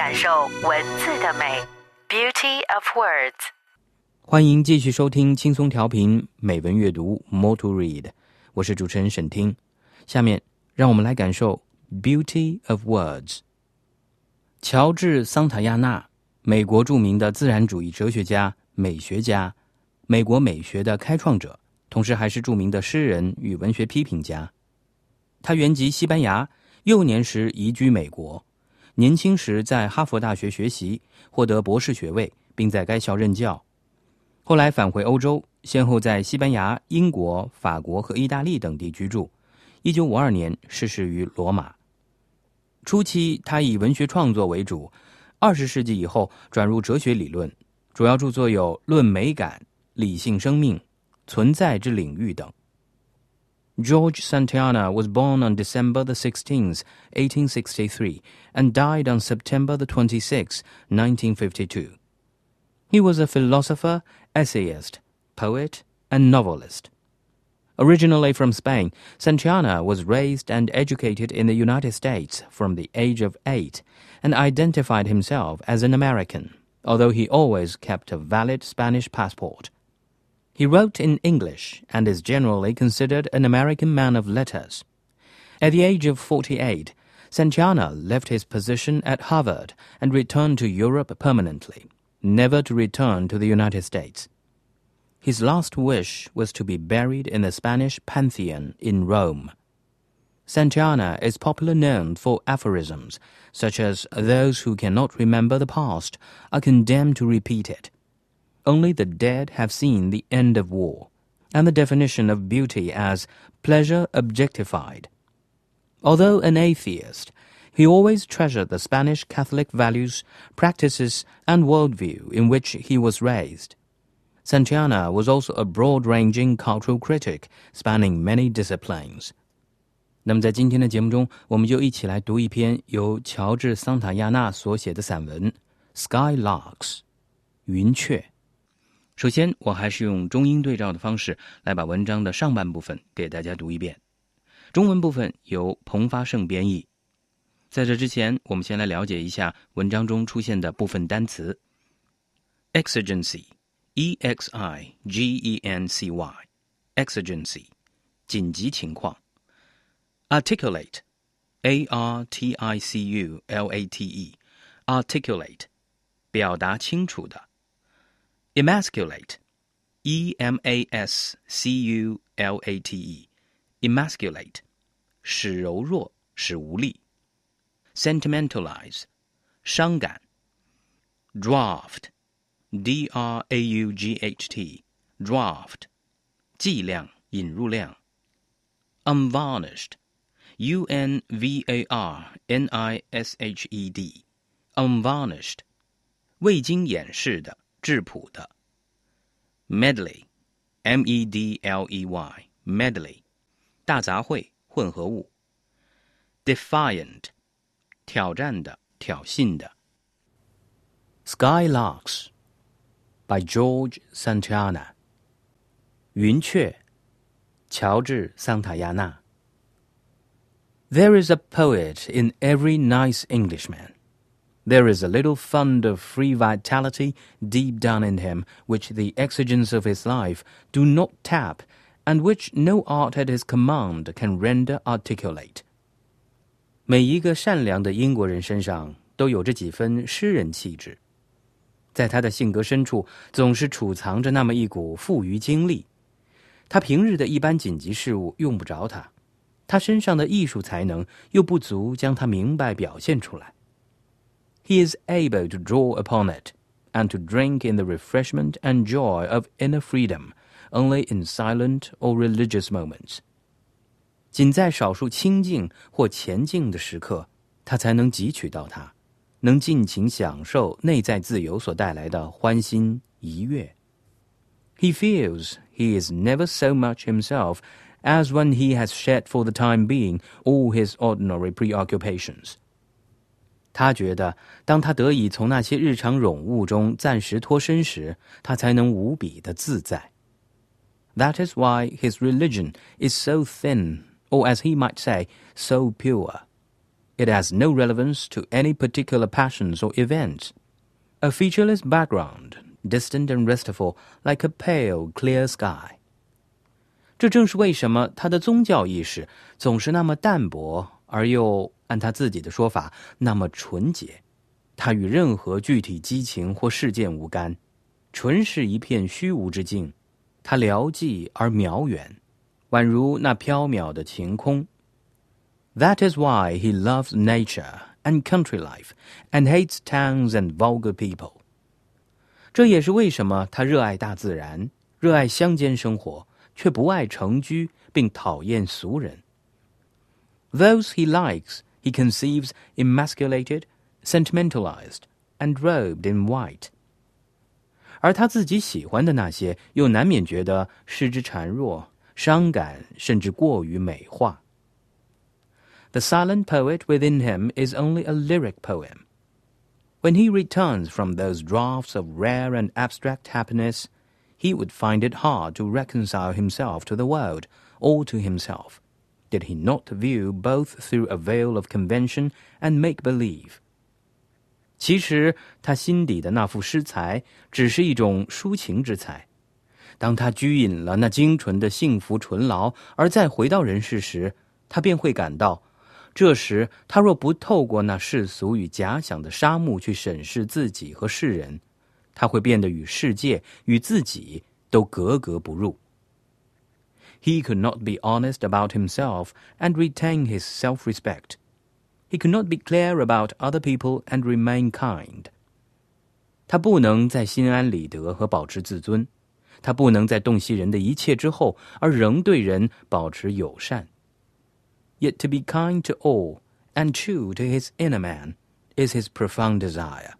感受文字的美，Beauty of Words。欢迎继续收听轻松调频美文阅读，Motu Read 我是主持人沈听。下面让我们来感受 Beauty of Words。乔治·桑塔亚纳，美国著名的自然主义哲学家、美学家，美国美学的开创者，同时还是著名的诗人与文学批评家。他原籍西班牙，幼年时移居美国，年轻时在哈佛大学学习，获得博士学位，并在该校任教。后来返回欧洲，先后在西班牙、英国、法国和意大利等地居住。一九五二年逝世于罗马。初期，他以文学创作为主；二十世纪以后，转入哲学理论，主要著作有《论美感》《理性生命》《存在之领域》等。George Santayana was born on December the 16th, 1863, and died on September the 26th, 1952. He was a philosopher essayist, poet, and novelist. Originally from Spain, Santayana was raised and educated in the United States from the age of eight and identified himself as an American, although he always kept a valid Spanish passport. He wrote in English and is generally considered an American man of letters. At the age of 48, Santayana left his position at Harvard and returned to Europe permanently never to return to the United States. His last wish was to be buried in the Spanish Pantheon in Rome. Santayana is popularly known for aphorisms such as those who cannot remember the past are condemned to repeat it. Only the dead have seen the end of war, and the definition of beauty as pleasure objectified. Although an atheist, he always treasured the Spanish Catholic values, practices, and worldview in which he was raised. Santayana was also a broad-ranging cultural critic, spanning many disciplines. 那么，在今天的节目中，我们就一起来读一篇由乔治·桑塔亚纳所写的散文《Skylarks》云雀。 首先，我还是用中英对照的方式来把文章的上半部分给大家读一遍，中文部分由彭发胜编译。在这之前，我们先来了解一下文章中出现的部分单词。exigency，e x i g e n c y，exigency，紧急情况。articulate，a r t i c u l a t e，articulate，表达清楚的。Emasculate, E M A S C U L A T E, emasculate，使柔弱，使无力。Sentimentalize，伤感。Draught, D R A U G H T, draught，剂量，引入量。Unvarnished, U N V A R N I S H E D, unvarnished，未经掩饰的。质朴的。medley，m e d l e y，medley，大杂烩、混合物。defiant。挑战的、挑衅的。Skylarks by George Santayana。云雀，乔治·桑塔亚纳。There is a poet in every nice Englishman. There is a little fund of free vitality deep down in him which the exigence of his life do not tap, and which no art at his command can render articulate. 每一个善良的英国人身上都有着几分诗人气质，在他的性格深处总是储藏着那么一股富余精力。他平日的一般紧急事务用不着他，他身上的艺术才能又不足将他明白表现出来。He is able to draw upon it and to drink in the refreshment and joy of inner freedom only in silent or religious moments. 仅在少数清静或前静的时刻，他才能汲取到它， 能尽情享受内在自由所带来的欢欣愉悦。He feels he is never so much himself as when he has shed for the time being all his ordinary preoccupations. 他觉得，当他得以从那些日常冗物中暂时脱身时，他才能无比的自在。That is why his religion is so thin, or as he might say, so pure. It has no relevance to any particular passions or events. A featureless background, distant and restful, like a pale, clear sky. 这正是为什么他的宗教意识总是那么淡薄， 而又按他自己的说法那么纯洁。他与任何具体激情或事件无干，纯是一片虚无之境。它辽寂而渺远，宛如那缥缈的晴空。That is why he loves nature and country life, and hates towns and vulgar people. 这也是为什么他热爱大自然，热爱乡间生活，却不爱城居，并讨厌俗人。Those he likes, he conceives emasculated, sentimentalized, and robed in white. 而他自己喜欢的那些，又难免觉得失之孱弱、伤感，甚至过于美化。The silent poet within him is only a lyric poem. When he returns from those draughts of rare and abstract happiness, he would find it hard to reconcile himself to the world or to himself, Did he not view both through a veil of convention and make believe. 其实他心底的那副诗才，只是一种抒情之才。当他拘引了那精纯的幸福醇劳，而再回到人世时，他便会感到，这时他若不透过那世俗与假想的沙漠去审视自己和世人，他会变得与世界与自己都格格不入。He could not be honest about himself and retain his self-respect. He could not be clear about other people and remain kind. 他不能在心安理得和保持自尊，他不能在洞悉人的一切之后而仍对人保持友善。Yet to be kind to all and true to his inner man is his profound desire.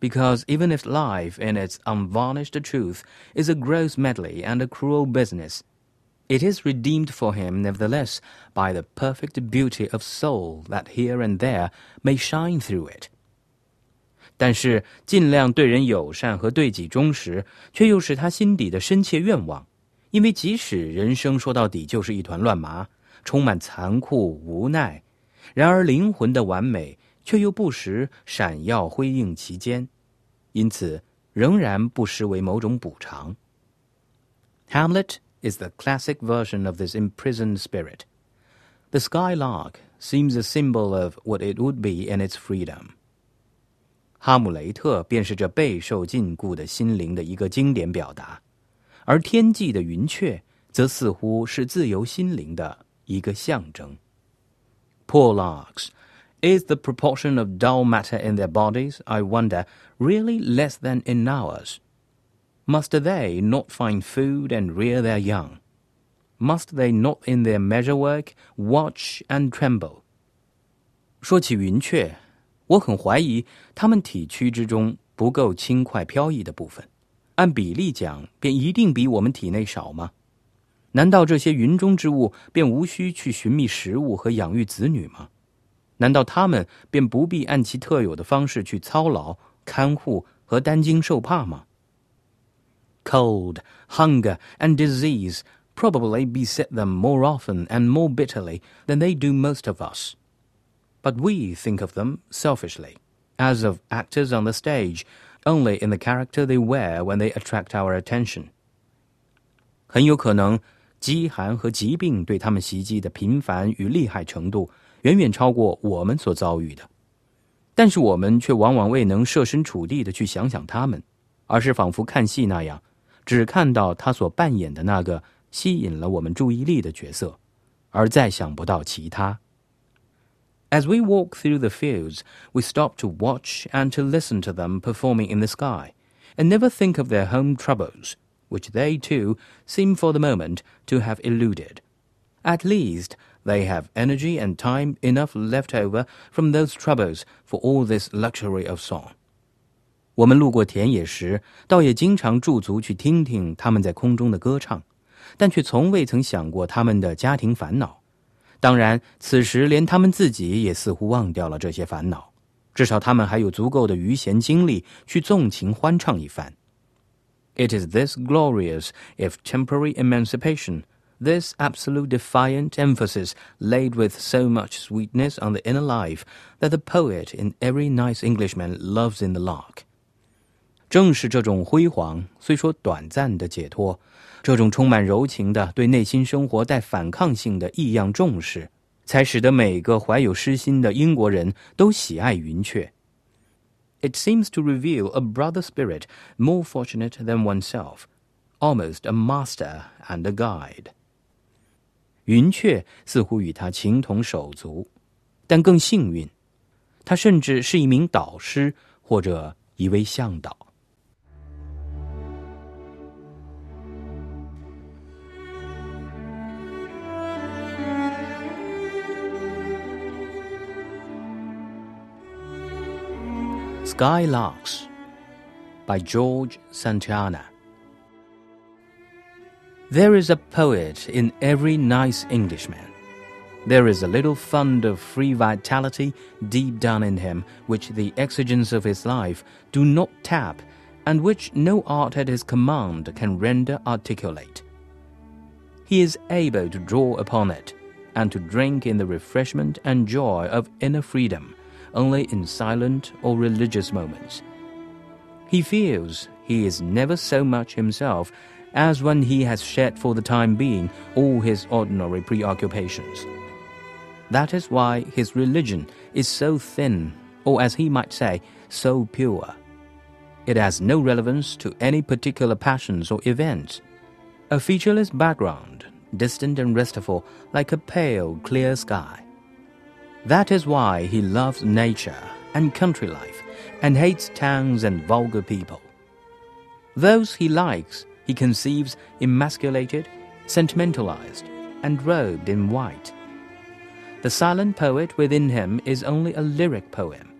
Because even if life in its unvarnished truth is a gross medley and a cruel business, it is redeemed for him, nevertheless, by the perfect beauty of soul that here and there may shine through it. 但是，尽量对人友善和对己忠实，却又是他心底的深切愿望。因为即使人生说到底就是一团乱麻，充满残酷无奈，然而灵魂的完美却又不时闪耀辉映其间，因此仍然不失为某种补偿。Hamlet is the classic version of this imprisoned spirit. The skylark seems a symbol of what it would be in its freedom. 哈姆雷特便是这备受禁锢的心灵的一个经典表达，而天际的云雀则似乎是自由心灵的一个象征。Poor larks, is the proportion of dull matter in their bodies, I wonder, really less than in ours? Must they not find food and rear their young? Must they not in their measure work watch and tremble? 说起云雀，我很怀疑它们体躯之中不够轻快飘逸的部分，按比例讲，便一定比我们体内少吗？难道这些云中之物便无需去寻觅食物和养育子女吗？难道它们便不必按其特有的方式去操劳、看护和担惊受怕吗 ？cold, hunger, and disease probably beset them more often and more bitterly than they do most of us. But we think of them selfishly, as of actors on the stage, only in the character they wear when they attract our attention. 很有可能，饥寒和疾病对他们袭击的频繁与厉害程度，远远超过我们所遭遇的。但是我们却往往未能设身处地的去想想他们，而是仿佛看戏那样， 只看到他所扮演的那个吸引了我们注意力的角色，而再想不到其他。As we walk through the fields, we stop to watch and to listen to them performing in the sky, and never think of their home troubles, which they too seem for the moment to have eluded. At least, they have energy and time enough left over from those troubles for all this luxury of song. 我们路过田野时，倒也经常驻足去听听他们在空中的歌唱，但却从未曾想过他们的家庭烦恼。当然，此时连他们自己也似乎忘掉了这些烦恼，至少他们还有足够的余闲精力去纵情欢唱一番。It is this glorious, if temporary emancipation, this absolute defiant emphasis laid with so much sweetness on the inner life, that the poet in every nice Englishman loves in the lark. 正是这种辉煌，虽说短暂的解脱，这种充满柔情的、对内心生活带反抗性的异样重视，才使得每个怀有诗心的英国人都喜爱云雀。It seems to reveal a brother spirit more fortunate than oneself, almost a master and a guide. 云雀似乎与他情同手足，但更幸运，他甚至是一名导师或者一位向导。Skylarks by George Santayana. There is a poet in every nice Englishman. There is a little fund of free vitality deep down in him which the exigence of his life do not tap, and which no art at his command can render articulate. He is able to draw upon it, and to drink in the refreshment and joy of inner freedom only in silent or religious moments. He feels he is never so much himself as when he has shed for the time being all his ordinary preoccupations. That is why his religion is so thin, or as he might say, so pure. It has no relevance to any particular passions or events. A featureless background, distant and restful, like a pale, clear sky. That is why he loves nature and country life and hates towns and vulgar people. Those he likes, he conceives emasculated, sentimentalized, and robed in white. The silent poet within him is only a lyric poem.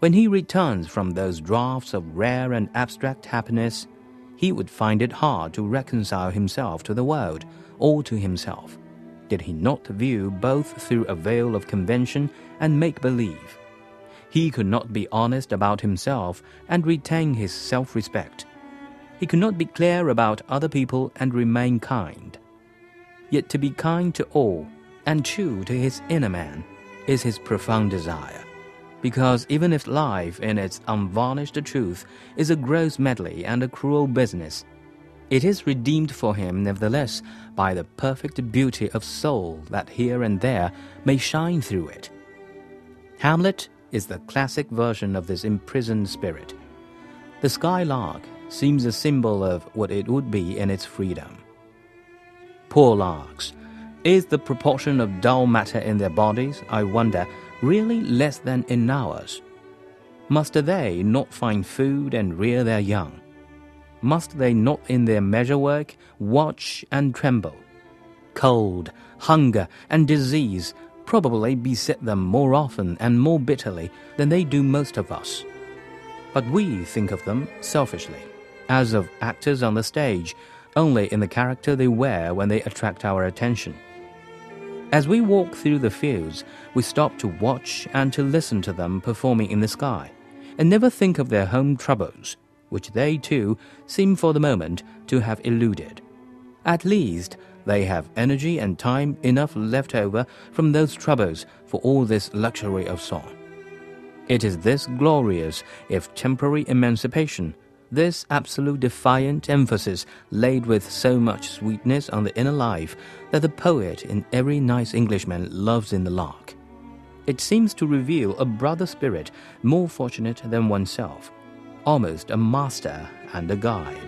When he returns from those draughts of rare and abstract happiness, he would find it hard to reconcile himself to the world or to himself did he not view both through a veil of convention and make believe? He could not be honest about himself and retain his self respect. He could not be clear about other people and remain kind. Yet to be kind to all and true to his inner man is his profound desire. Because even if life in its unvarnished truth is a gross medley and a cruel business, it is redeemed for him, nevertheless, by the perfect beauty of soul that here and there may shine through it. Hamlet is the classic version of this imprisoned spirit. The skylark seems a symbol of what it would be in its freedom. Poor larks, is the proportion of dull matter in their bodies, I wonder, really less than in ours? Must they not find food and rear their young? Must they not in their measure work watch and tremble? Cold, hunger, and disease probably beset them more often and more bitterly than they do most of us. But we think of them selfishly, as of actors on the stage, only in the character they wear when they attract our attention. As we walk through the fields, we stop to watch and to listen to them performing in the sky, and never think of their home troubles which they too seem for the moment to have eluded. At least they have energy and time enough left over from those troubles for all this luxury of song. It is this glorious, if temporary emancipation, this absolute defiant emphasis laid with so much sweetness on the inner life that the poet in every nice Englishman loves in the lark. It seems to reveal a brother spirit more fortunate than oneself almost a master and a guide.